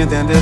entender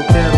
que